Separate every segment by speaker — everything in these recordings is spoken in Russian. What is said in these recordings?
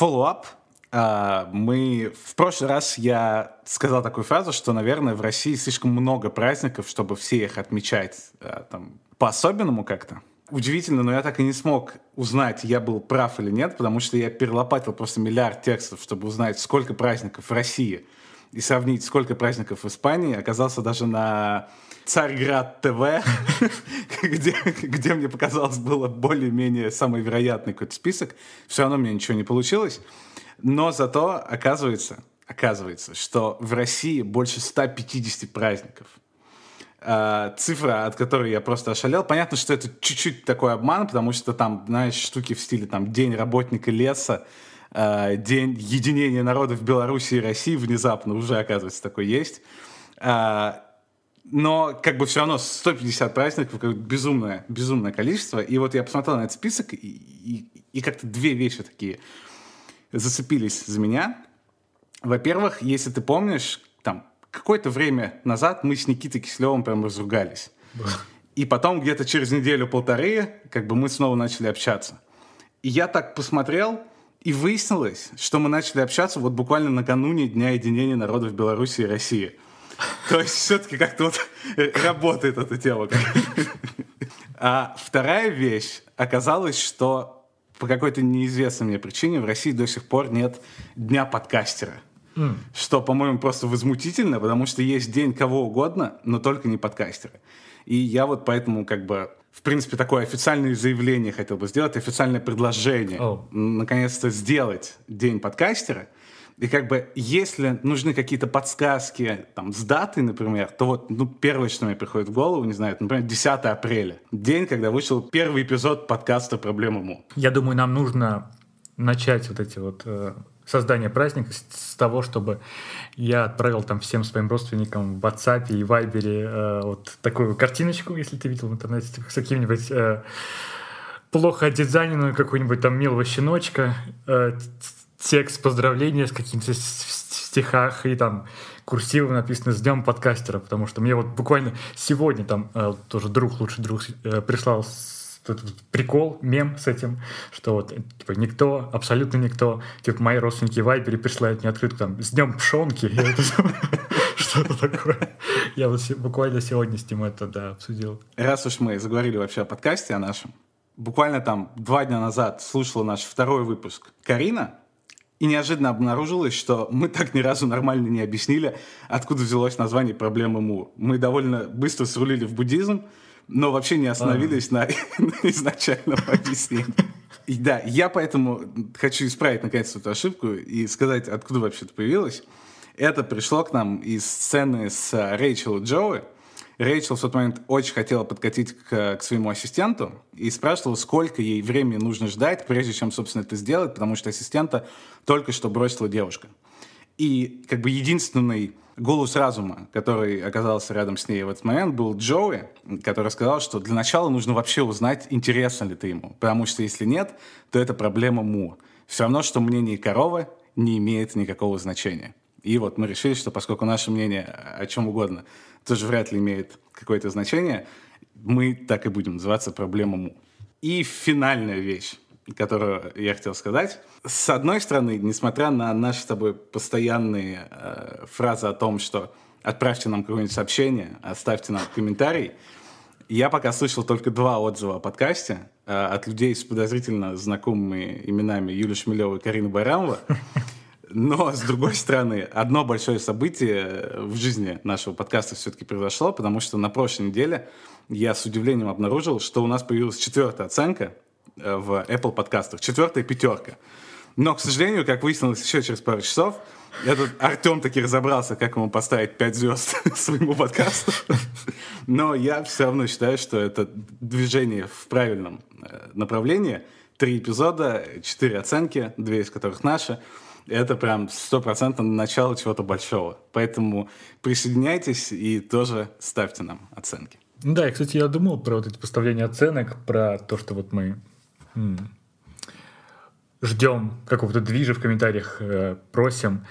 Speaker 1: follow-up. А, мы в прошлый раз я сказал такую фразу, что, наверное, в России слишком много праздников, чтобы все их отмечать а, там, по-особенному как-то. Удивительно, но я так и не смог узнать, я был прав или нет, потому что я перелопатил просто миллиард текстов, чтобы узнать, сколько праздников в России и сравнить, сколько праздников в Испании. Оказался даже на Царьград ТВ, где, где мне показалось было более-менее самый вероятный какой-то список. Все равно мне ничего не получилось. Но зато оказывается, оказывается, что в России больше 150 праздников. Uh, цифра, от которой я просто ошалел. Понятно, что это чуть-чуть такой обман, потому что там, знаешь, штуки в стиле там День работника леса, uh, День единения народов Беларуси и России внезапно уже, оказывается, такой есть. Uh, но как бы все равно 150 праздников, как безумное, безумное количество. И вот я посмотрел на этот список, и, и, и как-то две вещи такие зацепились за меня. Во-первых, если ты помнишь, там, какое-то время назад мы с Никитой Киселевым прям разругались. И потом где-то через неделю-полторы как бы мы снова начали общаться. И я так посмотрел, и выяснилось, что мы начали общаться вот буквально накануне Дня единения народов Беларуси и России. То есть все-таки как-то вот работает эта тема. А вторая вещь оказалось, что по какой-то неизвестной мне причине в России до сих пор нет дня подкастера. Mm. Что, по-моему, просто возмутительно, потому что есть день кого угодно, но только не подкастера. И я вот поэтому как бы в принципе, такое официальное заявление хотел бы сделать, официальное предложение. Oh. Наконец-то сделать День подкастера – и как бы, если нужны какие-то подсказки там, с датой, например, то вот ну, первое, что мне приходит в голову, не знаю, например, 10 апреля. День, когда вышел первый эпизод подкаста «Проблема Му».
Speaker 2: Я думаю, нам нужно начать вот эти вот э, создание праздника с, того, чтобы я отправил там всем своим родственникам в WhatsApp и Viber э, вот такую картиночку, если ты видел в интернете, с каким-нибудь э, плохо дизайненную какую-нибудь там милого щеночка, э, текст поздравления с каким-то стихах и там курсивом написано «С днем подкастера», потому что мне вот буквально сегодня там э, тоже друг, лучший друг э, прислал этот прикол, мем с этим, что вот типа никто, абсолютно никто, типа мои родственники в Вайбере присылают мне открытку там «С днем пшонки», что-то такое. Я вот буквально сегодня с ним это, да, обсудил.
Speaker 1: Раз уж мы заговорили вообще о подкасте, о нашем, буквально там два дня назад слушала наш второй выпуск Карина, и неожиданно обнаружилось, что мы так ни разу нормально не объяснили, откуда взялось название проблемы Му. Мы довольно быстро срулили в буддизм, но вообще не остановились а. на, на изначальном объяснении. И да, я поэтому хочу исправить наконец эту ошибку и сказать, откуда вообще это появилось. Это пришло к нам из сцены с Рэйчел и Джоуи, Рэйчел в тот момент очень хотела подкатить к, к своему ассистенту и спрашивала, сколько ей времени нужно ждать, прежде чем, собственно, это сделать, потому что ассистента только что бросила девушка. И как бы единственный голос разума, который оказался рядом с ней в этот момент, был Джоуи, который сказал, что для начала нужно вообще узнать, интересно ли ты ему. Потому что если нет, то это проблема Му. Все равно, что мнение коровы не имеет никакого значения. И вот мы решили, что поскольку наше мнение о чем угодно тоже вряд ли имеет какое-то значение, мы так и будем называться проблема Му. И финальная вещь, которую я хотел сказать. С одной стороны, несмотря на наши с тобой постоянные э, фразы о том, что отправьте нам какое-нибудь сообщение, оставьте нам комментарий, я пока слышал только два отзыва о подкасте э, от людей с подозрительно знакомыми именами Юлия Шмелева и Карина Байрамова. Но, с другой стороны, одно большое событие в жизни нашего подкаста все-таки произошло, потому что на прошлой неделе я с удивлением обнаружил, что у нас появилась четвертая оценка э, в Apple подкастах. Четвертая пятерка. Но, к сожалению, как выяснилось еще через пару часов, этот Артем таки разобрался, как ему поставить 5 звезд своему подкасту. Но я все равно считаю, что это движение в правильном э, направлении. Три эпизода, четыре оценки, две из которых наши это прям стопроцентно начало чего-то большого. Поэтому присоединяйтесь и тоже ставьте нам оценки.
Speaker 2: Да, и, кстати, я думал про вот эти поставления оценок, про то, что вот мы ждем какого-то движа в комментариях, э, просим.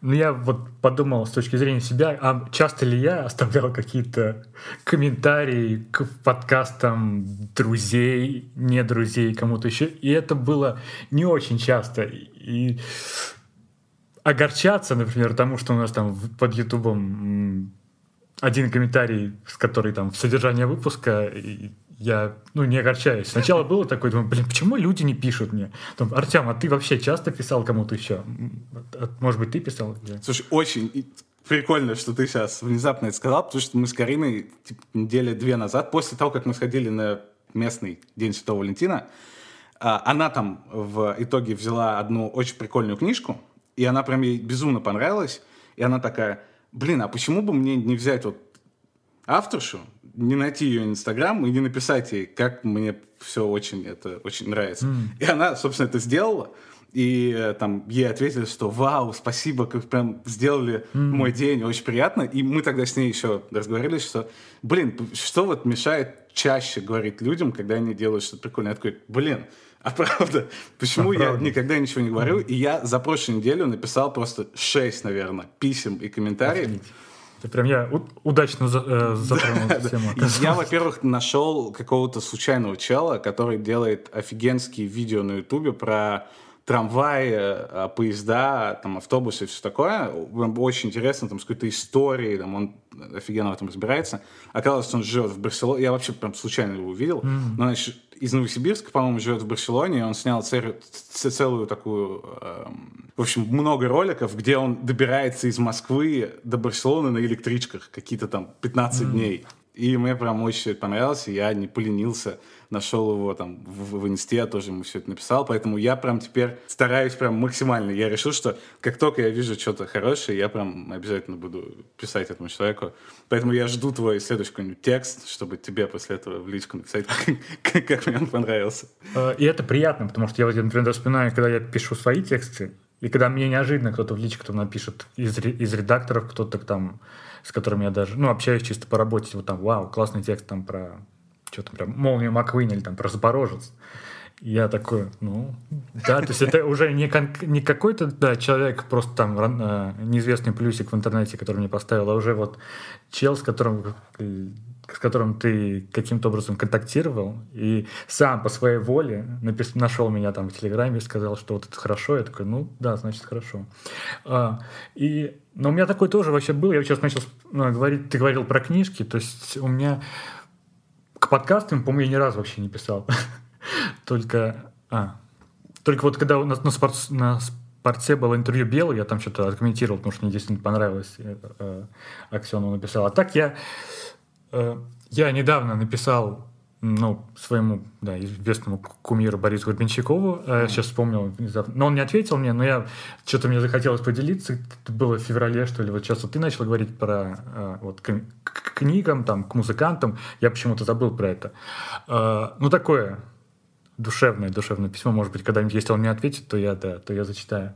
Speaker 2: Но я вот подумал с точки зрения себя, а часто ли я оставлял какие-то комментарии к подкастам друзей, не друзей, кому-то еще. И это было не очень часто. И огорчаться, например, тому, что у нас там под Ютубом один комментарий, с который там в содержание выпуска, я ну, не огорчаюсь. Сначала было такое, думаю, блин, почему люди не пишут мне? Там, Артем, а ты вообще часто писал кому-то еще? Может быть, ты писал?
Speaker 1: Слушай, очень прикольно, что ты сейчас внезапно это сказал, потому что мы с Кариной типа, недели две назад, после того, как мы сходили на местный День Святого Валентина, а, она там в итоге взяла одну очень прикольную книжку, и она прям ей безумно понравилась, и она такая, блин, а почему бы мне не взять вот авторшу, не найти ее инстаграм и не написать ей, как мне все очень это очень нравится. Mm. И она, собственно, это сделала. И э, там ей ответили, что вау, спасибо, как прям сделали mm. мой день, очень приятно. И мы тогда с ней еще разговаривали, что, блин, что вот мешает чаще говорить людям, когда они делают что-то прикольное. Я такой, блин, а правда, почему а я правда? никогда ничего не говорю? И я за прошлую неделю написал просто шесть, наверное, писем и комментариев. Офигеть.
Speaker 2: Это прям я удачно за, э, затронул эту тему.
Speaker 1: Я, во-первых, нашел какого-то случайного чела, который делает офигенские видео на Ютубе про трамваи, э, поезда, там, автобусы и все такое. Очень интересно, там, с какой-то историей, там, он офигенно в этом разбирается. Оказалось, он живет в Барселоне. Я вообще прям случайно его увидел. Mm-hmm. Но, значит, из Новосибирска, по-моему, живет в Барселоне, и он снял целую, целую такую... Э, в общем, много роликов, где он добирается из Москвы до Барселоны на электричках какие-то там 15 mm-hmm. дней. И мне прям очень понравилось, и я не поленился нашел его там в, в инсте, тоже ему все это написал, поэтому я прям теперь стараюсь прям максимально. Я решил, что как только я вижу что-то хорошее, я прям обязательно буду писать этому человеку. Поэтому я жду твой следующий какой-нибудь текст, чтобы тебе после этого в личку написать, как, как мне он понравился.
Speaker 2: Э, и это приятно, потому что я, например, вспоминаю, когда я пишу свои тексты, и когда мне неожиданно кто-то в личку там напишет из, из редакторов, кто-то там, с которым я даже, ну, общаюсь чисто по работе, вот там, вау, классный текст там про что там прям молнию Маквин или там про Запорожец. Я такой, ну, да, то есть это уже не, кон- не какой-то, да, человек, просто там э, неизвестный плюсик в интернете, который мне поставил, а уже вот чел, с которым, с которым ты каким-то образом контактировал, и сам по своей воле напис- нашел меня там в Телеграме и сказал, что вот это хорошо, я такой, ну, да, значит, хорошо. А, и, но у меня такой тоже вообще был, я сейчас начал ну, говорить, ты говорил про книжки, то есть у меня к подкастам, по-моему, я ни разу вообще не писал. Только... А, только вот когда у нас на, спорт, на спорте было интервью Белый, я там что-то откомментировал, потому что мне действительно понравилось. Э, э, Аксену написал. А так я... Э, я недавно написал ну, своему да, известному кумиру Борису Горбенщикову. Mm-hmm. Сейчас вспомнил внезапно. Но он не ответил мне, но я что-то мне захотелось поделиться. Это было в феврале, что ли. Вот сейчас вот ты начал говорить про э, вот, к, к книгам, там, к музыкантам. Я почему-то забыл про это. Э, ну, такое душевное, душевное письмо. Может быть, когда-нибудь, если он мне ответит, то я, да, то я зачитаю.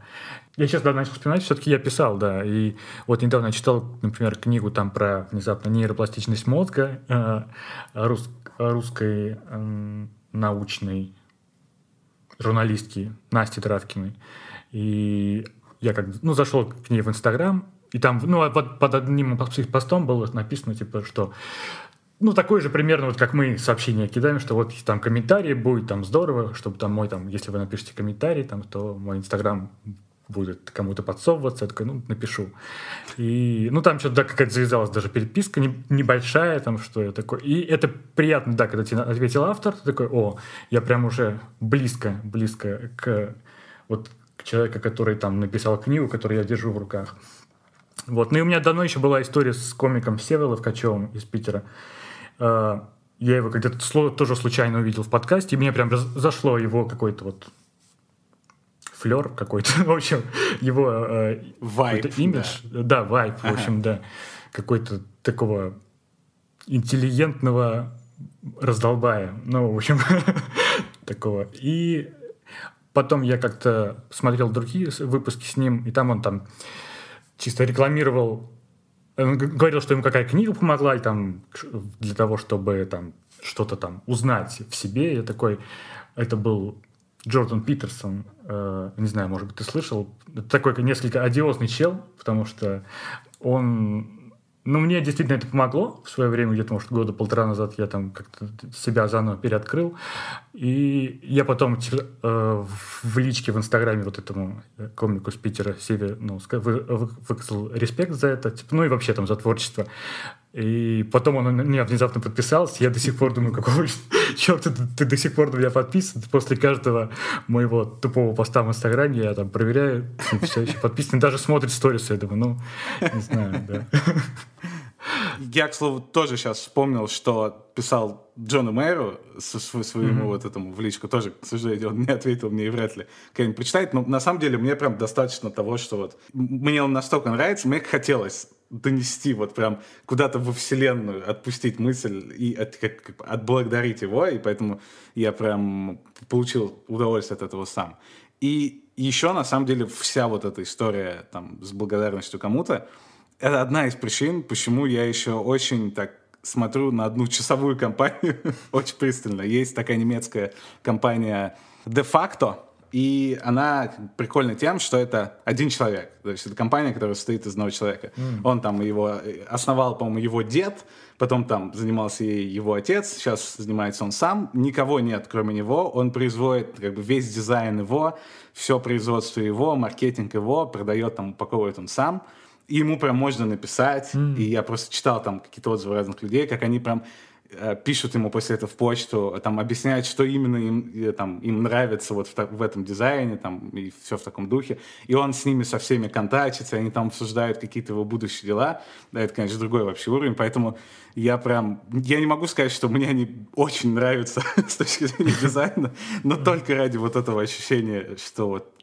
Speaker 2: Я сейчас, да, начал вспоминать, все-таки я писал, да. И вот недавно я читал, например, книгу там про внезапно нейропластичность мозга э, рус, русской научной журналистки Насти Травкиной. И я как ну, зашел к ней в Инстаграм, и там, ну, а под, одним постом было написано, типа, что ну, такой же примерно, вот как мы сообщение кидаем, что вот там комментарий будет, там здорово, чтобы там мой, там, если вы напишите комментарий, там, то мой инстаграм будет кому-то подсовываться, я такой, ну, напишу. И, ну, там что-то, да, какая-то завязалась даже переписка не, небольшая, там, что я такой. И это приятно, да, когда тебе ответил автор, ты такой, о, я прям уже близко, близко к вот к человеку, который там написал книгу, которую я держу в руках. Вот. Ну и у меня давно еще была история с комиком Севелом Ткачевым из Питера. А, я его где-то тоже случайно увидел в подкасте, и мне прям зашло его какой-то вот флер какой-то, в общем, его э,
Speaker 1: вайп,
Speaker 2: имидж, да, да вайп, ага. в общем, да, какой-то такого интеллигентного раздолбая, ну, в общем, такого. И потом я как-то смотрел другие выпуски с ним, и там он там чисто рекламировал он говорил, что ему какая книга помогла и там, для того, чтобы там, что-то там узнать в себе. Я такой... Это был Джордан Питерсон. Э, не знаю, может быть, ты слышал. Такой несколько одиозный чел, потому что он ну, мне действительно это помогло в свое время, где-то, может, года полтора назад я там как-то себя заново переоткрыл. И я потом э, в личке в Инстаграме вот этому э, комику с Питера Севе ну, выказал респект за это, типа, ну и вообще там за творчество. И потом он меня внезапно подписался. Я до сих пор думаю, какого черта ты, ты до сих пор на меня подписан. После каждого моего тупого поста в Инстаграме я там проверяю, все еще подписан. Даже смотрит сторис, я думаю, ну, не знаю, да.
Speaker 1: Я, к слову, тоже сейчас вспомнил, что писал Джону Мэру своему mm-hmm. вот этому в личку. Тоже, к сожалению, он не ответил мне и вряд ли кто-нибудь прочитает. Но на самом деле мне прям достаточно того, что вот мне он настолько нравится, мне хотелось донести вот прям куда-то во вселенную, отпустить мысль и от, как, отблагодарить его, и поэтому я прям получил удовольствие от этого сам. И еще, на самом деле, вся вот эта история там с благодарностью кому-то, это одна из причин, почему я еще очень так смотрю на одну часовую компанию очень пристально. Есть такая немецкая компания facto, и она прикольна тем, что это один человек. То есть это компания, которая состоит из одного человека. Mm. Он там его основал, по-моему, его дед, потом там занимался ей его отец, сейчас занимается он сам. Никого нет, кроме него. Он производит как бы весь дизайн его, все производство его, маркетинг его, продает там, упаковывает он сам. И ему прям можно написать. Mm. И я просто читал там какие-то отзывы разных людей, как они прям Э, пишут ему после этого в почту, там объясняют, что именно им, там, им нравится вот в, в этом дизайне, там, и все в таком духе. И он с ними со всеми контактится, они там обсуждают какие-то его будущие дела. Да, это, конечно, другой вообще уровень, поэтому я прям... Я не могу сказать, что мне они очень нравятся с точки зрения дизайна, но только ради вот этого ощущения, что вот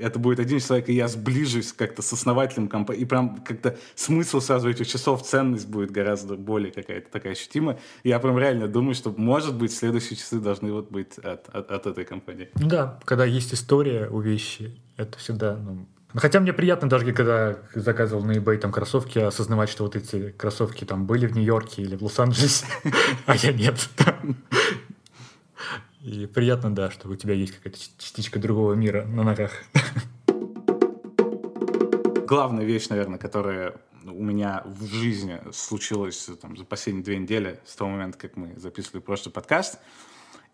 Speaker 1: это будет один человек, и я сближусь как-то с основателем компании, и прям как-то смысл сразу этих часов, ценность будет гораздо более какая-то такая ощутимая. Я прям реально думаю, что, может быть, следующие часы должны вот быть от, от, от этой компании.
Speaker 2: Да, когда есть история у вещи, это всегда, ну, Хотя мне приятно даже, когда заказывал на eBay там кроссовки, осознавать, что вот эти кроссовки там были в Нью-Йорке или в Лос-Анджелесе, а я нет. И приятно, да, что у тебя есть какая-то частичка другого мира на ногах.
Speaker 1: Главная вещь, наверное, которая у меня в жизни случилась там, за последние две недели, с того момента, как мы записывали прошлый подкаст,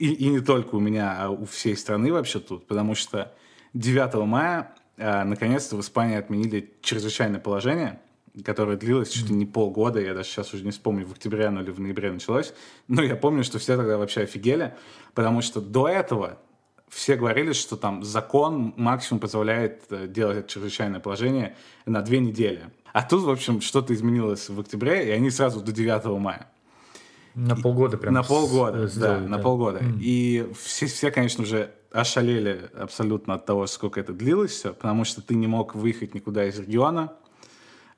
Speaker 1: и, и не только у меня, а у всей страны вообще тут, потому что 9 мая а, наконец-то в Испании отменили чрезвычайное положение – которая длилась чуть ли не полгода, я даже сейчас уже не вспомню, в октябре оно или в ноябре началось, но я помню, что все тогда вообще офигели, потому что до этого все говорили, что там закон максимум позволяет э, делать чрезвычайное положение на две недели. А тут, в общем, что-то изменилось в октябре, и они сразу до 9 мая.
Speaker 2: На полгода прям.
Speaker 1: На полгода, да, да, на полгода. Mm. И все, все, конечно же, ошалели абсолютно от того, сколько это длилось все, потому что ты не мог выехать никуда из региона, Э,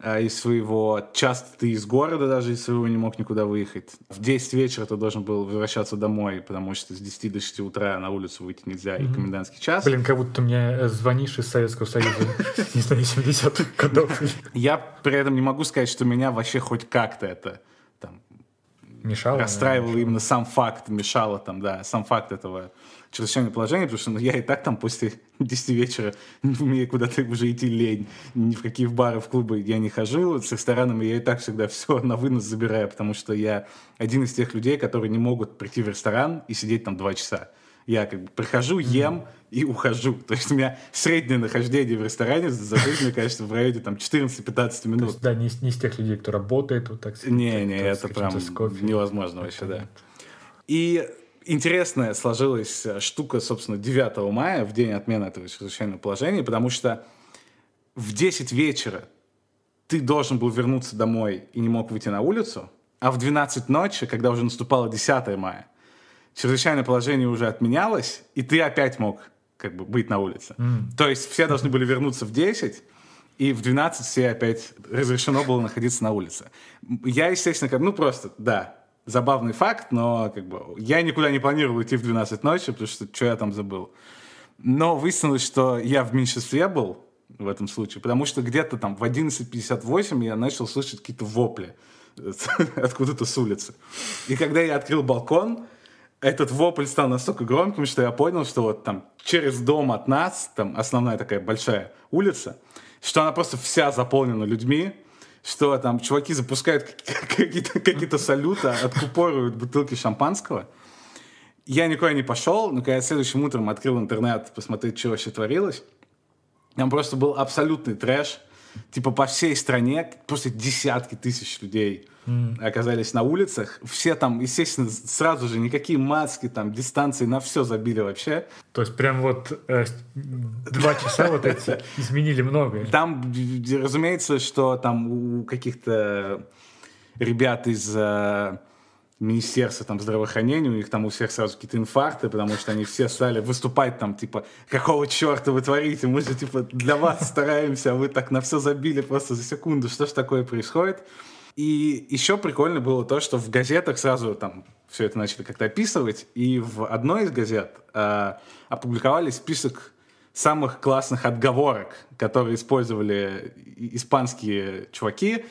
Speaker 1: из своего... Часто ты из города даже из своего не мог никуда выехать. В 10 вечера ты должен был возвращаться домой, потому что с 10 до 6 утра на улицу выйти нельзя, mm-hmm. и комендантский час.
Speaker 2: Блин, как будто мне э, звонишь из Советского Союза, не знаю, 70-х годов.
Speaker 1: Я при этом не могу сказать, что меня вообще хоть как-то это там
Speaker 2: мешало.
Speaker 1: Расстраивало именно сам факт, мешало там, да, сам факт этого чрезвычайное положение, потому что ну, я и так там после 10 вечера мне куда-то уже идти лень. Ни в какие в бары, в клубы я не хожу. С ресторанами я и так всегда все на вынос забираю, потому что я один из тех людей, которые не могут прийти в ресторан и сидеть там два часа. Я как бы прихожу, ем mm-hmm. и ухожу. То есть у меня среднее нахождение в ресторане за жизнь, мне кажется, в районе там 14-15 минут. есть,
Speaker 2: да, не, не из тех людей, кто работает вот так.
Speaker 1: Не, не, это прям невозможно вообще, да. И интересная сложилась э, штука, собственно, 9 мая, в день отмены этого чрезвычайного положения, потому что в 10 вечера ты должен был вернуться домой и не мог выйти на улицу, а в 12 ночи, когда уже наступало 10 мая, чрезвычайное положение уже отменялось, и ты опять мог как бы быть на улице. Mm. То есть все должны были вернуться в 10, и в 12 все опять разрешено было находиться на улице. Я, естественно, как, ну просто, да, забавный факт, но как бы я никуда не планировал идти в 12 ночи, потому что что я там забыл. Но выяснилось, что я в меньшинстве был в этом случае, потому что где-то там в 11.58 я начал слышать какие-то вопли откуда-то с улицы. И когда я открыл балкон, этот вопль стал настолько громким, что я понял, что вот там через дом от нас, там основная такая большая улица, что она просто вся заполнена людьми, что там чуваки запускают какие-то какие салюты, откупоривают бутылки шампанского. Я никуда не пошел, но когда следующим утром открыл интернет, посмотреть, что вообще творилось, там просто был абсолютный трэш. Типа по всей стране просто десятки тысяч людей mm. оказались на улицах. Все там, естественно, сразу же никакие маски, там, дистанции, на все забили вообще.
Speaker 2: То есть прям вот э, два часа вот эти изменили многое.
Speaker 1: Там, разумеется, что там у каких-то ребят из э, Министерства там, здравоохранения, у них там у всех сразу какие-то инфаркты, потому что они все стали выступать там, типа, какого черта вы творите, мы же, типа, для вас стараемся, а вы так на все забили просто за секунду, что ж такое происходит? И еще прикольно было то, что в газетах сразу там все это начали как-то описывать, и в одной из газет э, опубликовали список самых классных отговорок, которые использовали испанские чуваки,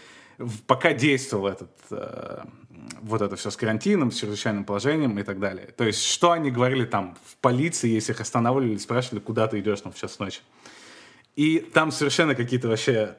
Speaker 1: пока действовал этот э, вот это все с карантином, с чрезвычайным положением и так далее. То есть, что они говорили там в полиции, если их останавливали, спрашивали, куда ты идешь там в час ночи. И там совершенно какие-то вообще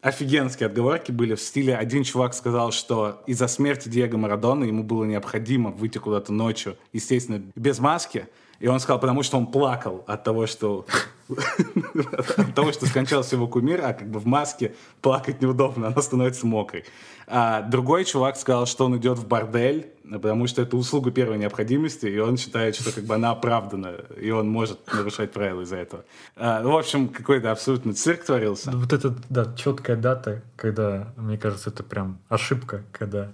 Speaker 1: офигенские отговорки были в стиле один чувак сказал, что из-за смерти Диего Марадона ему было необходимо выйти куда-то ночью, естественно, без маски. И он сказал, потому что он плакал от того, что от того, что скончался его кумир, а как бы в маске плакать неудобно, она становится мокрой. А другой чувак сказал, что он идет в бордель, потому что это услуга первой необходимости, и он считает, что как бы она оправдана, и он может нарушать правила из-за этого. А, в общем, какой-то абсолютно цирк творился.
Speaker 2: Вот это, да, четкая дата, когда, мне кажется, это прям ошибка, когда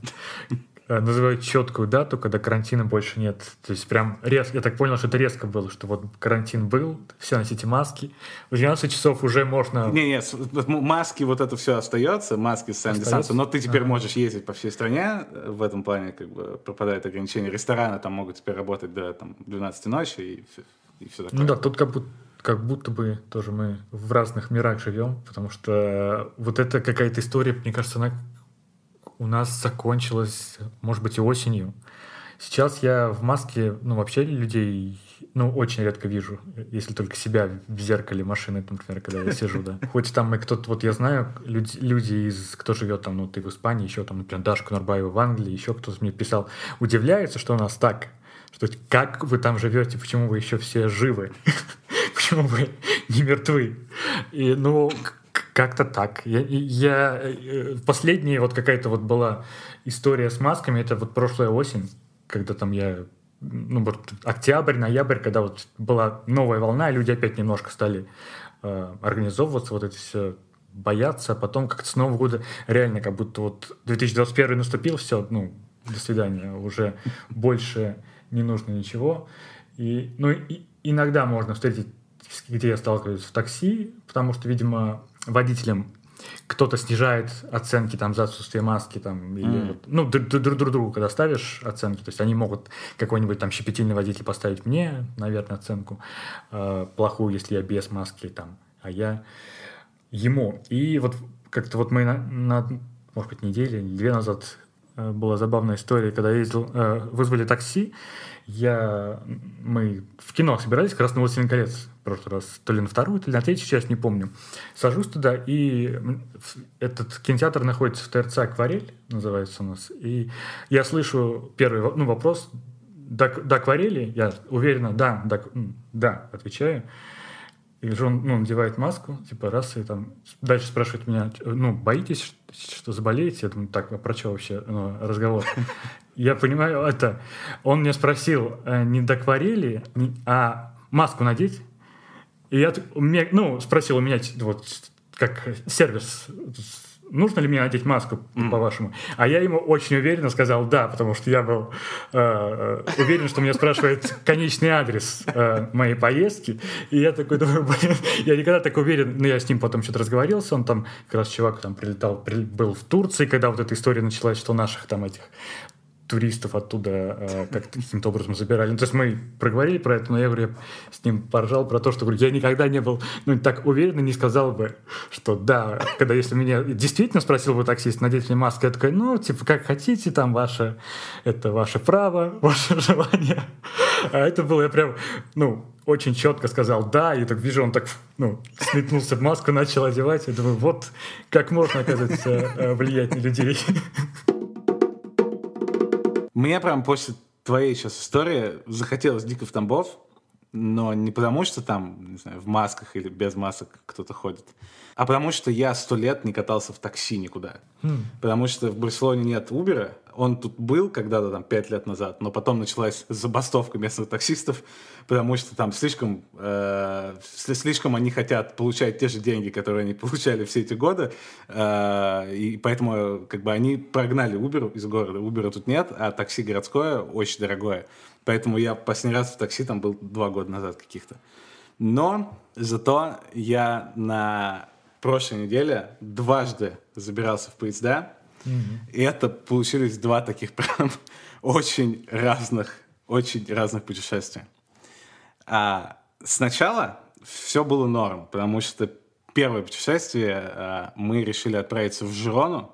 Speaker 2: называют четкую дату, когда карантина больше нет. То есть прям резко, я так понял, что это резко было, что вот карантин был, все носите маски, в 12 часов уже можно...
Speaker 1: Не, нет, маски, вот это все остается, маски с дистанцию, но ты теперь а. можешь ездить по всей стране, в этом плане как бы пропадает ограничение. Рестораны там могут теперь работать до там, 12 ночи и, и все такое.
Speaker 2: Ну да, тут как будто как будто бы тоже мы в разных мирах живем, потому что вот это какая-то история, мне кажется, она у нас закончилось, может быть, и осенью. Сейчас я в маске, ну, вообще людей, ну, очень редко вижу, если только себя в зеркале машины, например, когда я сижу, да. Хоть там и кто-то, вот я знаю, люди, люди из, кто живет там, ну, ты в Испании, еще там, например, Дашка Нурбаева в Англии, еще кто-то мне писал, удивляется, что у нас так, что как вы там живете, почему вы еще все живы, почему вы не мертвы. И, ну, как-то так. Я, я э, последняя вот какая-то вот была история с масками, это вот прошлая осень, когда там я ну вот октябрь, ноябрь, когда вот была новая волна, люди опять немножко стали э, организовываться, вот эти все бояться, а потом как-то с Нового года реально как будто вот 2021 наступил, все, ну, до свидания, уже больше не нужно ничего. И, ну, и иногда можно встретить, где я сталкиваюсь в такси, потому что, видимо, водителям кто-то снижает оценки там за отсутствие маски там или mm. вот, ну друг, друг, друг другу когда ставишь оценки то есть они могут какой-нибудь там щепетильный водитель поставить мне наверное оценку э, плохую если я без маски там а я ему и вот как-то вот мы на, на может быть недели две назад была забавная история когда я ездил э, вызвали такси я мы в кино собирались на «Властелин колец» прошлый раз, то ли на вторую, то ли на третью часть, не помню. Сажусь туда, и этот кинотеатр находится в ТРЦ «Акварель», называется у нас. И я слышу первый ну, вопрос, до, до акварели? Я уверенно, да, да, да, отвечаю. И же он ну, надевает маску, типа раз, и там дальше спрашивает меня, ну, боитесь, что заболеете? Я думаю, так, а про что вообще ну, разговор? Я понимаю это. Он мне спросил, э, не до акварели, а маску надеть? И я ну, спросил у меня, вот, как сервис, нужно ли мне надеть маску, mm. по-вашему? А я ему очень уверенно сказал «да», потому что я был э, э уверен, что меня спрашивает конечный адрес э, моей поездки. И я такой думаю, блин, я никогда так уверен. Ну, я с ним потом что-то разговаривался, он там, как раз чувак там прилетал, при, был в Турции, когда вот эта история началась, что наших там этих туристов оттуда э, как-то каким-то образом забирали. Ну, то есть мы проговорили про это, но я говорю, я с ним поржал про то, что говорю, я никогда не был, ну, так уверенно не сказал бы, что да, когда если меня действительно спросил бы таксист, надеть ли маску, я такой, ну, типа, как хотите, там ваше, это ваше право, ваше желание. А это было, я прям, ну, очень четко сказал «да», и так вижу, он так, ну, сметнулся в маску, начал одевать. Я думаю, вот как можно, оказывается, э, влиять на людей.
Speaker 1: Мне прям после твоей сейчас истории захотелось дико в Тамбов, но не потому, что там, не знаю, в масках или без масок кто-то ходит, а потому что я сто лет не катался в такси никуда. Mm. Потому что в Барселоне нет Убера, он тут был когда-то там пять лет назад, но потом началась забастовка местных таксистов, потому что там слишком, э, слишком они хотят получать те же деньги, которые они получали все эти годы, э, и поэтому как бы они прогнали Uber из города. Uber тут нет, а такси городское очень дорогое. Поэтому я последний раз в такси там был два года назад каких-то. Но зато я на прошлой неделе дважды забирался в поезда, и это получились два таких прям очень разных, очень разных путешествия. А сначала все было норм, потому что первое путешествие а, мы решили отправиться в Жирону.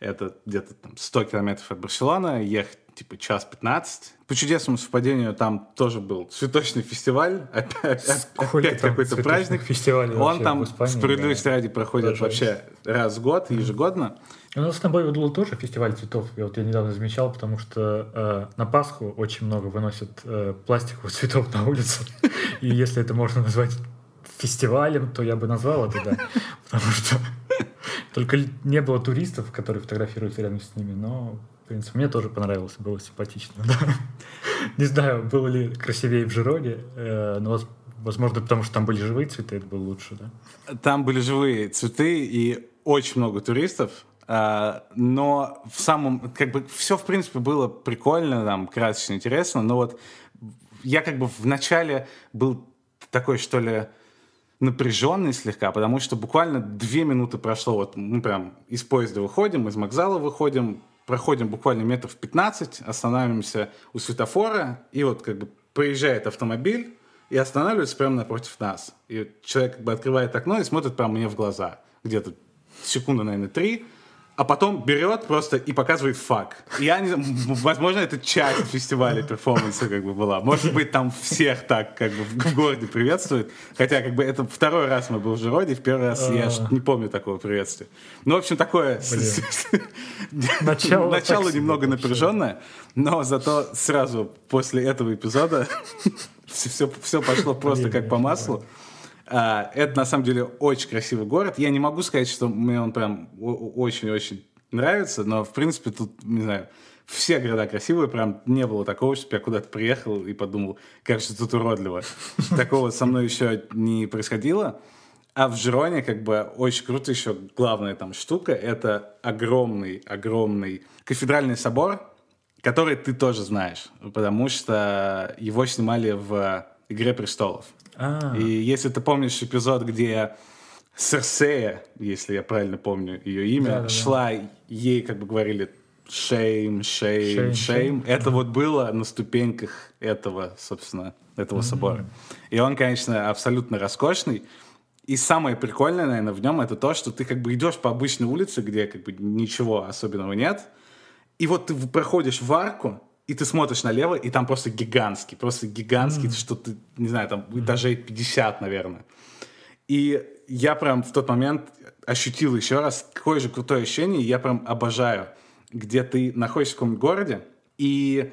Speaker 1: Это где-то там 100 километров от Барселоны, ехать типа час 15. По чудесному совпадению там тоже был цветочный фестиваль, опять, опять какой-то праздник.
Speaker 2: Фестиваль
Speaker 1: Он там, справедливости да. ради, проходит Даже вообще раз в год, ежегодно.
Speaker 2: У нас тобой был тоже фестиваль цветов. И вот я недавно замечал, потому что э, на Пасху очень много выносят э, пластиковых цветов на улицу. И если это можно назвать фестивалем, то я бы назвал это, да. Потому что только не было туристов, которые фотографируются рядом с ними, но, в принципе, мне тоже понравилось, было симпатично. Да. Не знаю, было ли красивее в Жироне, э, но, возможно, потому что там были живые цветы, это было лучше, да?
Speaker 1: Там были живые цветы и очень много туристов, а, но в самом, как бы, все, в принципе, было прикольно, там, красочно, интересно, но вот я как бы в начале был такой, что ли, напряженный слегка, потому что буквально две минуты прошло, вот мы прям из поезда выходим, из вокзала выходим, проходим буквально метров 15, останавливаемся у светофора, и вот как бы проезжает автомобиль и останавливается прямо напротив нас. И человек как бы открывает окно и смотрит прямо мне в глаза. Где-то секунды, наверное, три а потом берет просто и показывает фак. Я не возможно, это часть фестиваля перформанса как бы была. Может быть, там всех так как бы в городе приветствуют. Хотя как бы это второй раз мы был в Жироде, в первый раз я не помню такого приветствия. Ну, в общем, такое начало, начало немного напряженное, но зато сразу после этого эпизода все, все пошло просто как по маслу. А, это на самом деле очень красивый город. Я не могу сказать, что мне он прям очень-очень нравится, но в принципе тут, не знаю, все города красивые, прям не было такого, что я куда-то приехал и подумал, как же тут уродливо. Такого со мной еще не происходило. А в Жироне как бы очень круто еще главная там штука, это огромный, огромный кафедральный собор, который ты тоже знаешь, потому что его снимали в «Игре престолов». А. И если ты помнишь эпизод, где Серсея, если я правильно помню ее имя, да, да, шла, ей как бы говорили shame, shame, shame, shame. Это вот было на ступеньках этого, собственно, этого mm-hmm. собора. И он, конечно, абсолютно роскошный. И самое прикольное, наверное, в нем это то, что ты как бы идешь по обычной улице, где как бы ничего особенного нет, и вот ты проходишь в арку, и ты смотришь налево, и там просто гигантский, просто гигантский, mm. что ты, не знаю, там mm. даже 50, наверное. И я прям в тот момент ощутил еще раз, какое же крутое ощущение, я прям обожаю, где ты находишься в каком-нибудь городе, и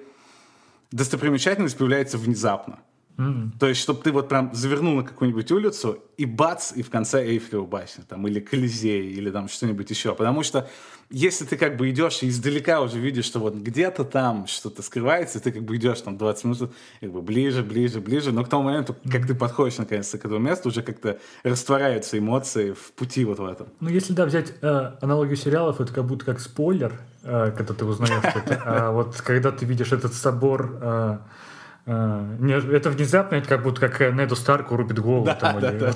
Speaker 1: достопримечательность появляется внезапно. Mm-hmm. То есть, чтобы ты вот прям завернул на какую-нибудь улицу, и бац, и в конце Эйфелева башня, там, или Колизей, или там что-нибудь еще. Потому что если ты как бы идешь и издалека уже видишь, что вот где-то там что-то скрывается, ты как бы идешь там 20 минут, как бы ближе, ближе, ближе, но к тому моменту, как ты подходишь наконец-то к этому месту, уже как-то растворяются эмоции в пути вот в этом.
Speaker 2: Ну, если, да, взять э, аналогию сериалов, это как будто как спойлер, э, когда ты узнаешь это. А вот когда ты видишь этот собор... Э, это внезапно, это как будто как Неду Старку рубит голову. Да, да,
Speaker 1: да,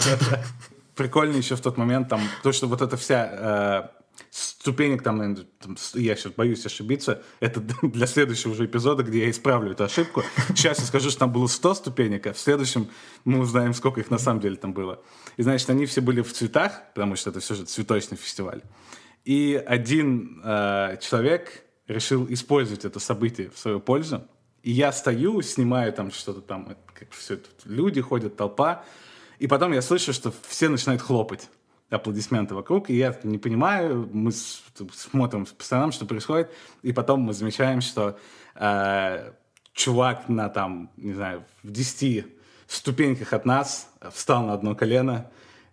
Speaker 1: Прикольно еще в тот момент там, то, что вот эта вся э, ступенек там, там, я сейчас боюсь ошибиться, это для следующего уже эпизода, где я исправлю эту ошибку. Сейчас я скажу, что там было 100 ступенек, а в следующем мы узнаем, сколько их на самом деле там было. И, значит, они все были в цветах, потому что это все же цветочный фестиваль. И один э, человек решил использовать это событие в свою пользу. И я стою, снимаю там что-то там, как все это, люди ходят, толпа. И потом я слышу, что все начинают хлопать аплодисменты вокруг, и я не понимаю, мы смотрим по сторонам, что происходит, и потом мы замечаем, что э, чувак на там, не знаю, в 10 ступеньках от нас встал на одно колено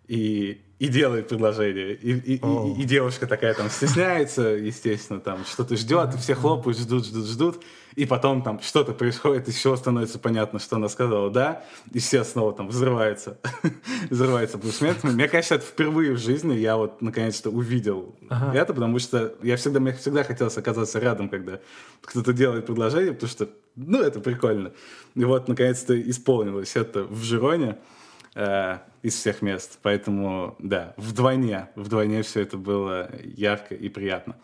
Speaker 1: и и делает предложение. И, и, и, и девушка такая там стесняется, естественно, там что-то ждет, и все хлопают, ждут, ждут, ждут. И потом там что-то происходит, и все становится понятно, что она сказала «да», и все снова там взрываются, взрываются аплодисментами. Мне кажется, это впервые в жизни я вот наконец-то увидел ага. это, потому что я всегда, мне всегда хотелось оказаться рядом, когда кто-то делает предложение, потому что, ну, это прикольно. И вот, наконец-то, исполнилось это в Жироне э, из всех мест. Поэтому, да, вдвойне, вдвойне все это было ярко и приятно.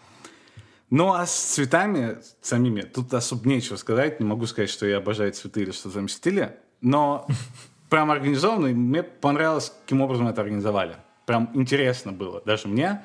Speaker 1: Ну, а с цветами самими тут особо нечего сказать. Не могу сказать, что я обожаю цветы или что-то в стиле. Но прям организованно, и мне понравилось, каким образом это организовали. Прям интересно было даже мне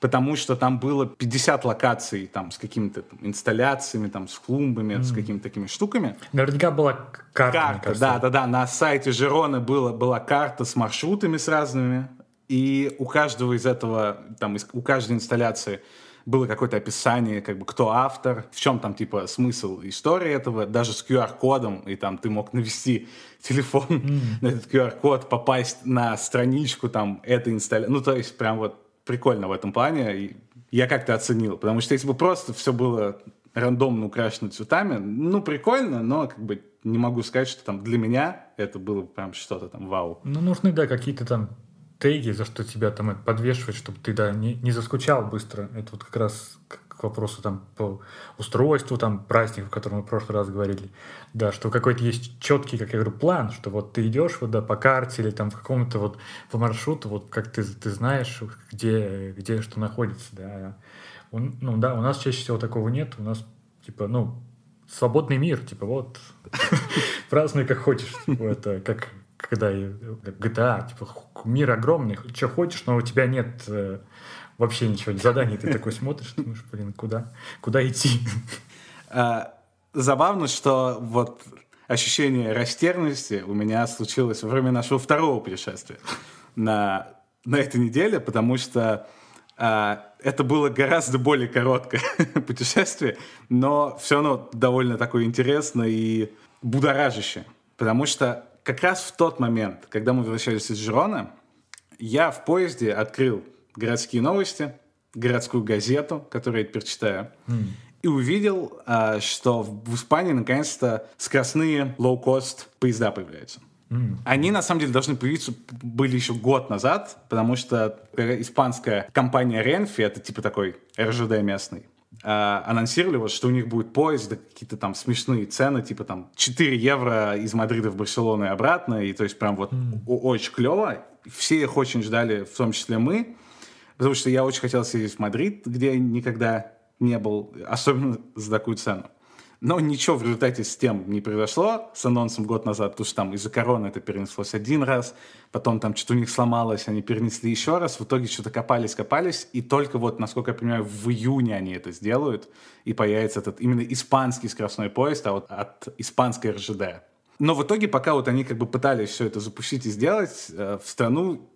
Speaker 1: потому что там было 50 локаций там, с какими-то там, инсталляциями, там, с клумбами, mm. с какими-то такими штуками.
Speaker 2: Наверняка была карта.
Speaker 1: Карта, да, да, да. На сайте Жерона было, была карта с маршрутами с разными, и у каждого из этого, там, у каждой инсталляции было какое-то описание, как бы, кто автор, в чем там, типа, смысл истории этого, даже с QR-кодом, и там ты мог навести телефон mm. на этот QR-код, попасть на страничку, там, этой инсталляции. Ну, то есть, прям вот прикольно в этом плане. И я как-то оценил. Потому что если бы просто все было рандомно украшено цветами, ну, прикольно, но как бы не могу сказать, что там для меня это было прям что-то там вау.
Speaker 2: Ну, нужны, да, какие-то там теги, за что тебя там подвешивать, чтобы ты, да, не, не заскучал быстро. Это вот как раз к вопросу там по устройству там праздников, о котором мы в прошлый раз говорили. Да, что какой-то есть четкий, как я говорю, план, что вот ты идешь вот, да, по карте или там в каком-то вот по маршруту, вот как ты, ты знаешь, где, где что находится, да. Он, ну да, у нас чаще всего такого нет, у нас типа, ну, свободный мир, типа вот, празднуй как хочешь, типа, это как когда GTA, типа мир огромный, что хочешь, но у тебя нет э, вообще ничего, заданий ты такой смотришь, думаешь, блин, куда, куда идти?
Speaker 1: А, забавно, что вот ощущение растерянности у меня случилось во время нашего второго путешествия на, на этой неделе, потому что а, это было гораздо более короткое путешествие, но все равно довольно такое интересное и будоражащее. Потому что как раз в тот момент, когда мы возвращались из Жирона, я в поезде открыл городские новости, городскую газету, которую я теперь читаю, mm. и увидел, а, что в Испании наконец-то скоростные лоу-кост поезда появляются. Mm. Они, на самом деле, должны появиться были еще год назад, потому что испанская компания Renfe, это типа такой РЖД местный, Uh, анонсировали, вот, что у них будет поезд, да, какие-то там смешные цены, типа там 4 евро из Мадрида в Барселону и обратно, и то есть прям вот mm. очень клево. Все их очень ждали, в том числе мы потому что я очень хотел съездить в Мадрид, где я никогда не был, особенно за такую цену. Но ничего в результате с тем не произошло, с анонсом год назад, потому что там из-за короны это перенеслось один раз, потом там что-то у них сломалось, они перенесли еще раз, в итоге что-то копались, копались, и только вот, насколько я понимаю, в июне они это сделают, и появится этот именно испанский скоростной поезд, а вот от испанской РЖД. Но в итоге, пока вот они как бы пытались все это запустить и сделать, э, в страну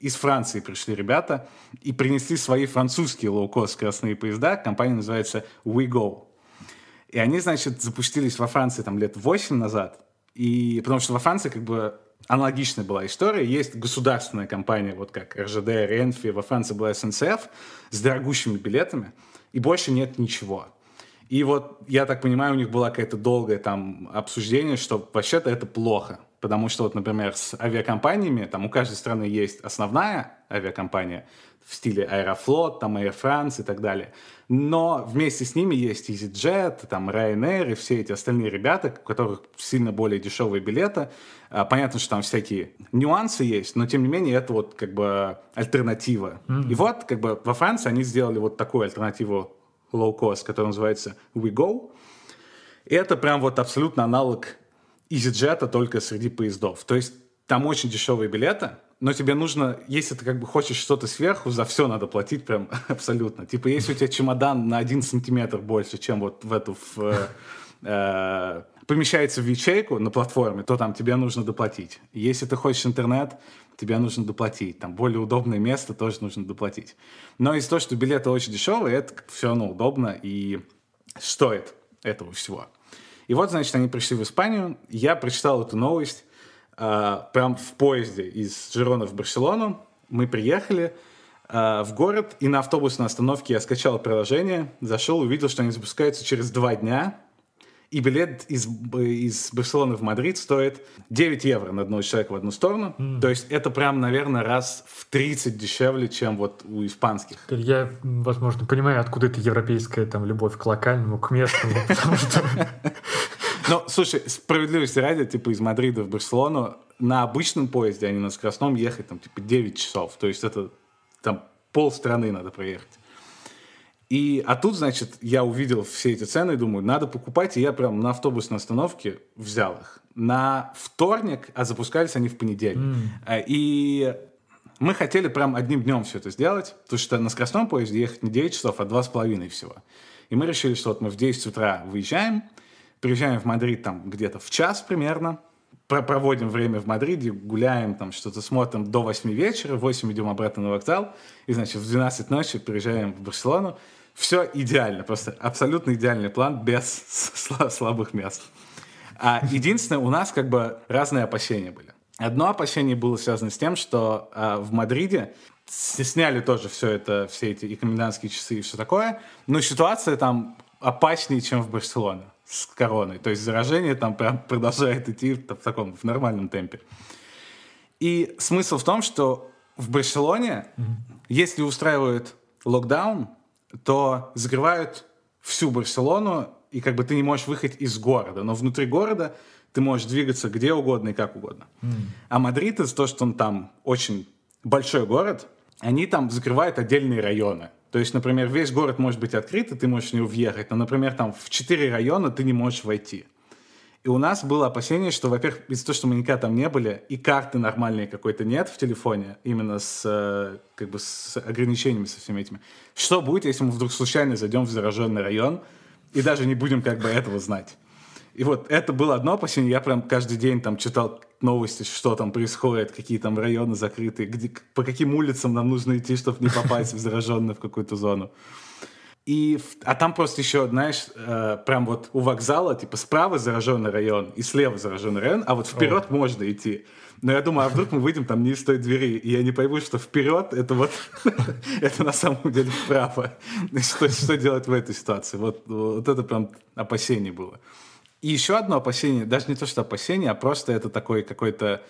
Speaker 1: из Франции пришли ребята и принесли свои французские лоу-кост скоростные поезда. Компания называется Ouigo. И они, значит, запустились во Франции там лет 8 назад. И потому что во Франции как бы аналогичная была история. Есть государственная компания, вот как РЖД, Renfe, во Франции была SNCF с дорогущими билетами, и больше нет ничего. И вот, я так понимаю, у них была какая-то долгое там обсуждение, что вообще-то это плохо. Потому что, вот, например, с авиакомпаниями, там у каждой страны есть основная авиакомпания в стиле Аэрофлот, там Air France и так далее. Но вместе с ними есть EasyJet, там Ryanair и все эти остальные ребята, у которых сильно более дешевые билеты. А, понятно, что там всякие нюансы есть, но тем не менее это вот как бы альтернатива. Mm-hmm. И вот как бы во Франции они сделали вот такую альтернативу low-cost, которая называется WeGo. И это прям вот абсолютно аналог EasyJet, только среди поездов. То есть там очень дешевые билеты, но тебе нужно, если ты как бы хочешь что-то сверху, за все надо платить прям абсолютно. Типа, если у тебя чемодан на один сантиметр больше, чем вот в эту в, э, э, помещается в ячейку на платформе, то там тебе нужно доплатить. Если ты хочешь интернет, тебе нужно доплатить. Там более удобное место тоже нужно доплатить. Но из-за того, что билеты очень дешевые, это все равно удобно и стоит этого всего. И вот, значит, они пришли в Испанию. Я прочитал эту новость э, прям в поезде из Жирона в Барселону. Мы приехали э, в город, и на автобусной остановке я скачал приложение, зашел, увидел, что они запускаются через два дня. И билет из, из Барселоны в Мадрид стоит 9 евро на одного человека в одну сторону. Mm. То есть это прям, наверное, раз в 30 дешевле, чем вот у испанских.
Speaker 2: Я, возможно, понимаю, откуда это европейская там любовь к локальному, к местному, потому что...
Speaker 1: Ну, слушай, справедливости ради, типа из Мадрида в Барселону на обычном поезде, а не на скоростном, ехать там типа 9 часов. То есть это там пол страны надо проехать. И, а тут, значит, я увидел все эти цены и думаю, надо покупать, и я прям на автобусной остановке взял их. На вторник, а запускались они в понедельник. Mm. И мы хотели прям одним днем все это сделать, потому что на скоростном поезде ехать не 9 часов, а 2,5 всего. И мы решили, что вот мы в 10 утра выезжаем, приезжаем в Мадрид там где-то в час примерно, проводим время в Мадриде, гуляем, там что-то смотрим до 8 вечера, в 8 идем обратно на вокзал, и, значит, в 12 ночи приезжаем в Барселону, все идеально, просто абсолютно идеальный план, без слабых мест. А единственное, у нас как бы разные опасения были. Одно опасение было связано с тем, что а, в Мадриде сняли тоже все это, все эти и комендантские часы и все такое, но ситуация там опаснее, чем в Барселоне с короной. То есть заражение там прям продолжает идти в, в таком в нормальном темпе. И смысл в том, что в Барселоне, mm-hmm. если устраивают локдаун, то закрывают всю Барселону, и как бы ты не можешь выехать из города. Но внутри города ты можешь двигаться где угодно и как угодно. Mm. А Мадрид из-за того, что он там очень большой город, они там закрывают отдельные районы. То есть, например, весь город может быть открыт, и ты можешь в него въехать, но, например, там в четыре района ты не можешь войти. И у нас было опасение, что, во-первых, из-за того, что мы никогда там не были, и карты нормальной какой-то нет в телефоне, именно с, э, как бы с ограничениями со всеми этими. Что будет, если мы вдруг случайно зайдем в зараженный район и даже не будем как бы этого знать? И вот это было одно опасение. Я прям каждый день там читал новости, что там происходит, какие там районы закрыты, где, по каким улицам нам нужно идти, чтобы не попасть в зараженную в какую-то зону. И, а там просто еще, знаешь, э, прям вот у вокзала, типа, справа зараженный район и слева зараженный район, а вот вперед О. можно идти. Но я думаю, а вдруг мы выйдем там не из той двери, и я не пойму, что вперед это вот, это на самом деле вправо. Что, что делать в этой ситуации? Вот, вот это прям опасение было. И еще одно опасение, даже не то, что опасение, а просто это такой какой-то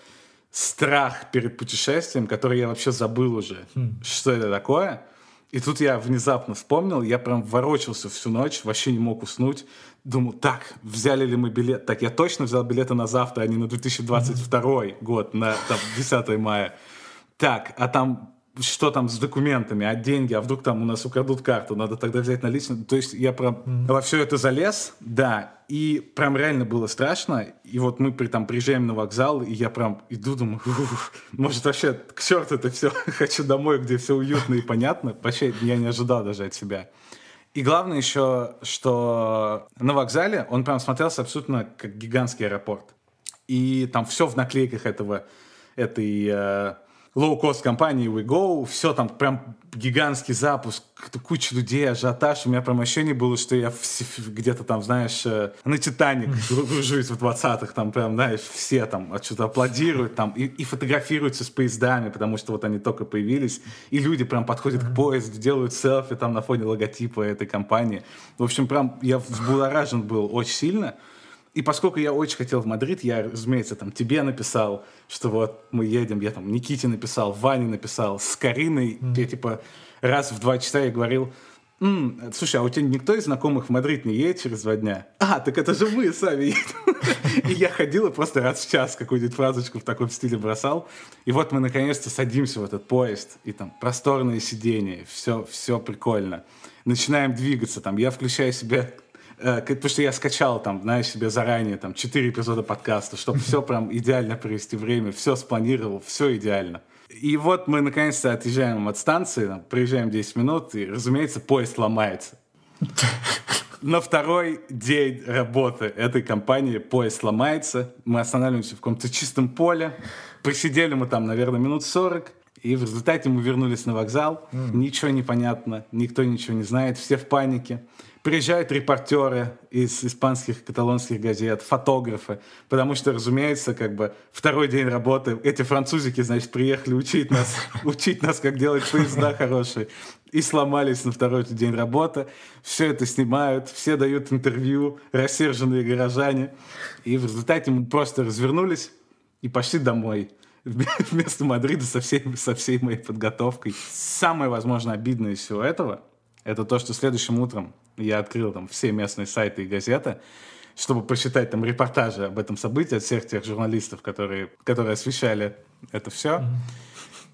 Speaker 1: страх перед путешествием, который я вообще забыл уже, хм. что это такое. И тут я внезапно вспомнил, я прям ворочался всю ночь, вообще не мог уснуть. Думал, так, взяли ли мы билет? Так, я точно взял билеты на завтра, а не на 2022 mm-hmm. год, на там, 10 мая. Так, а там что там с документами, а деньги, а вдруг там у нас украдут карту, надо тогда взять наличные. То есть я прям mm-hmm. во все это залез, да, и прям реально было страшно. И вот мы при, там приезжаем на вокзал, и я прям иду, думаю, может вообще к черту это все, хочу домой, где все уютно и понятно. Вообще я не ожидал даже от себя. И главное еще, что на вокзале он прям смотрелся абсолютно как гигантский аэропорт. И там все в наклейках этого, этой э, лоу-кост компании Ouigo, все там прям гигантский запуск, куча людей, ажиотаж. У меня прям ощущение было, что я где-то там, знаешь, э, на Титаник гружусь в 20-х, там прям, знаешь, все там что-то аплодируют там и, и фотографируются с поездами, потому что вот они только появились, и люди прям подходят к поезду, делают селфи там на фоне логотипа этой компании. В общем, прям я взбудоражен был очень сильно. И поскольку я очень хотел в Мадрид, я, разумеется, там тебе написал, что вот мы едем, я там Никите написал, Ване написал, с Кариной, mm. я типа раз в два часа я говорил, М, слушай, а у тебя никто из знакомых в Мадрид не едет через два дня? А, так это же мы сами едем. И я ходил и просто раз в час какую-нибудь фразочку в таком стиле бросал. И вот мы наконец-то садимся в этот поезд, и там просторные сиденья, все, все прикольно. Начинаем двигаться, там я включаю себе потому что я скачал там, знаешь, себе заранее там четыре эпизода подкаста, чтобы все прям идеально провести время, все спланировал, все идеально. И вот мы наконец-то отъезжаем от станции, там, приезжаем 10 минут, и, разумеется, поезд ломается. На второй день работы этой компании поезд ломается, мы останавливаемся в каком-то чистом поле, просидели мы там, наверное, минут 40, и в результате мы вернулись на вокзал, mm. ничего не понятно, никто ничего не знает, все в панике. Приезжают репортеры из испанских, каталонских газет, фотографы, потому что, разумеется, как бы второй день работы, эти французики, значит, приехали учить нас, учить нас, как делать поезда хорошие, и сломались на второй день работы. Все это снимают, все дают интервью, рассерженные горожане. И в результате мы просто развернулись и пошли домой вместо Мадрида со всей, со всей моей подготовкой. Самое, возможно, обидное из всего этого, это то, что следующим утром я открыл там все местные сайты и газеты, чтобы прочитать там репортажи об этом событии от всех тех журналистов, которые, которые освещали это все.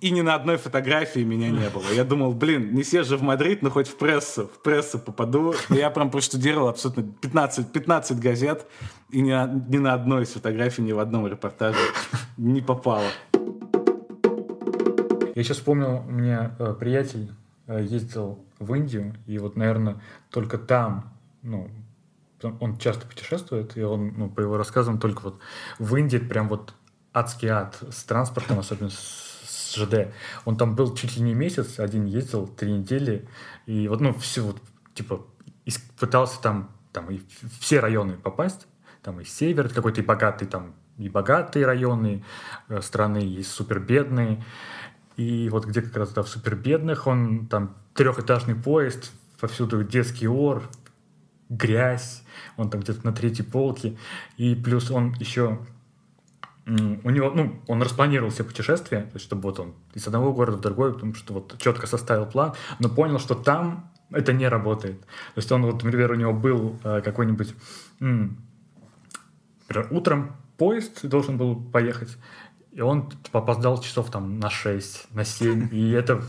Speaker 1: И ни на одной фотографии меня не было. Я думал, блин, не съезжу в Мадрид, но хоть в прессу, в прессу попаду. И я прям проштудировал абсолютно 15, 15 газет, и ни, ни на одной из фотографий, ни в одном репортаже не попало.
Speaker 2: Я сейчас вспомнил, у меня э, приятель ездил в Индию, и вот, наверное, только там, ну, он часто путешествует, и он, ну, по его рассказам, только вот в Индии прям вот адский ад с транспортом, особенно с, с ЖД. Он там был чуть ли не месяц, один ездил, три недели, и вот, ну, все вот, типа, пытался там, там и все районы попасть, там и север какой-то, и богатый, там и богатые районы э, страны, и супер бедные. И вот где как раз да, в супербедных он там трехэтажный поезд, повсюду детский ор, грязь, он там где-то на третьей полке. И плюс он еще у него, ну, он распланировал все путешествия, то есть, чтобы вот он из одного города в другой, потому что вот четко составил план, но понял, что там это не работает. То есть он вот, например, у него был э, какой-нибудь, м, например, утром поезд должен был поехать, и он типа, опоздал часов там на 6, на 7. И это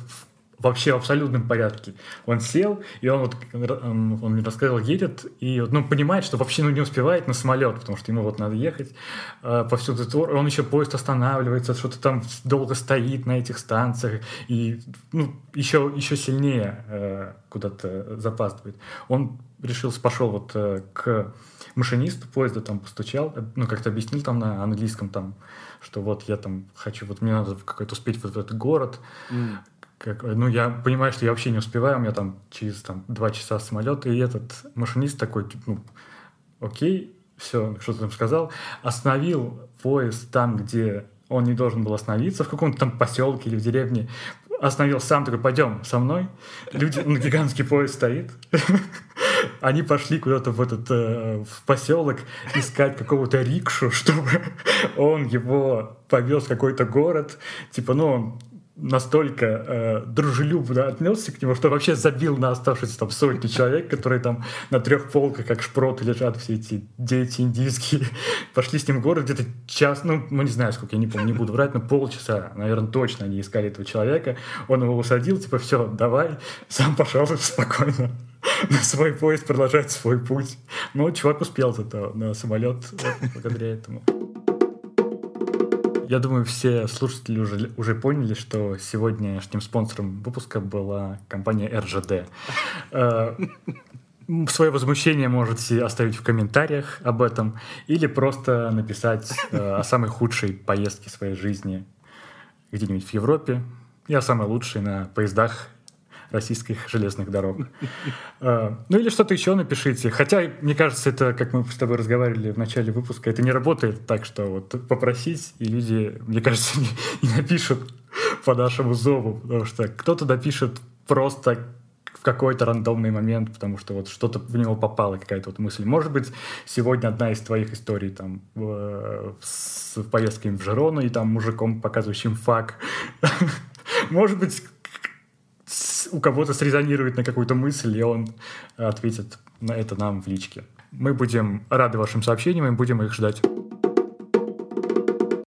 Speaker 2: вообще в абсолютном порядке. Он сел, и он вот, он, мне рассказывал, едет, и ну, понимает, что вообще ну, не успевает на самолет, потому что ему вот надо ехать э, повсюду. Он еще поезд останавливается, что-то там долго стоит на этих станциях, и ну, еще, еще сильнее э, куда-то запаздывает. Он решил, пошел вот э, к машинисту поезда, там постучал, ну, как-то объяснил там на английском, там, что вот я там хочу, вот мне надо какой-то успеть вот в этот город. Mm. Как, ну, я понимаю, что я вообще не успеваю, у меня там через там, два часа самолет, и этот машинист такой, ну, окей, все, что ты там сказал, остановил поезд там, где он не должен был остановиться, в каком-то там поселке или в деревне, остановил сам, такой, пойдем со мной. Люди, ну, гигантский поезд стоит. Они пошли куда-то в этот э, в поселок искать какого-то рикшу, чтобы он его повез в какой-то город. Типа, ну, настолько э, дружелюбно отнесся к нему, что вообще забил на оставшиеся там сотни человек, которые там на трех полках, как шпроты, лежат все эти дети индийские. Пошли с ним в город где-то час, ну, ну, не знаю сколько, я не помню, не буду врать, но полчаса, наверное, точно они искали этого человека. Он его усадил, типа, все, давай, сам пошел спокойно на свой поезд продолжать свой путь. Ну, чувак успел зато на самолет благодаря этому. Я думаю, все слушатели уже, уже поняли, что сегодняшним спонсором выпуска была компания РЖД. Э, свое возмущение можете оставить в комментариях об этом или просто написать э, о самой худшей поездке своей жизни где-нибудь в Европе и о самой лучшей на поездах российских железных дорог. А, ну или что-то еще напишите. Хотя, мне кажется, это, как мы с тобой разговаривали в начале выпуска, это не работает так, что вот попросить, и люди, мне кажется, не, напишут по нашему зову, потому что кто-то напишет просто в какой-то рандомный момент, потому что вот что-то в него попало, какая-то вот мысль. Может быть, сегодня одна из твоих историй там с поездками в Жирону и там мужиком, показывающим фак. Может быть, у кого-то срезонирует на какую-то мысль, и он ответит на это нам в личке. Мы будем рады вашим сообщениям и будем их ждать.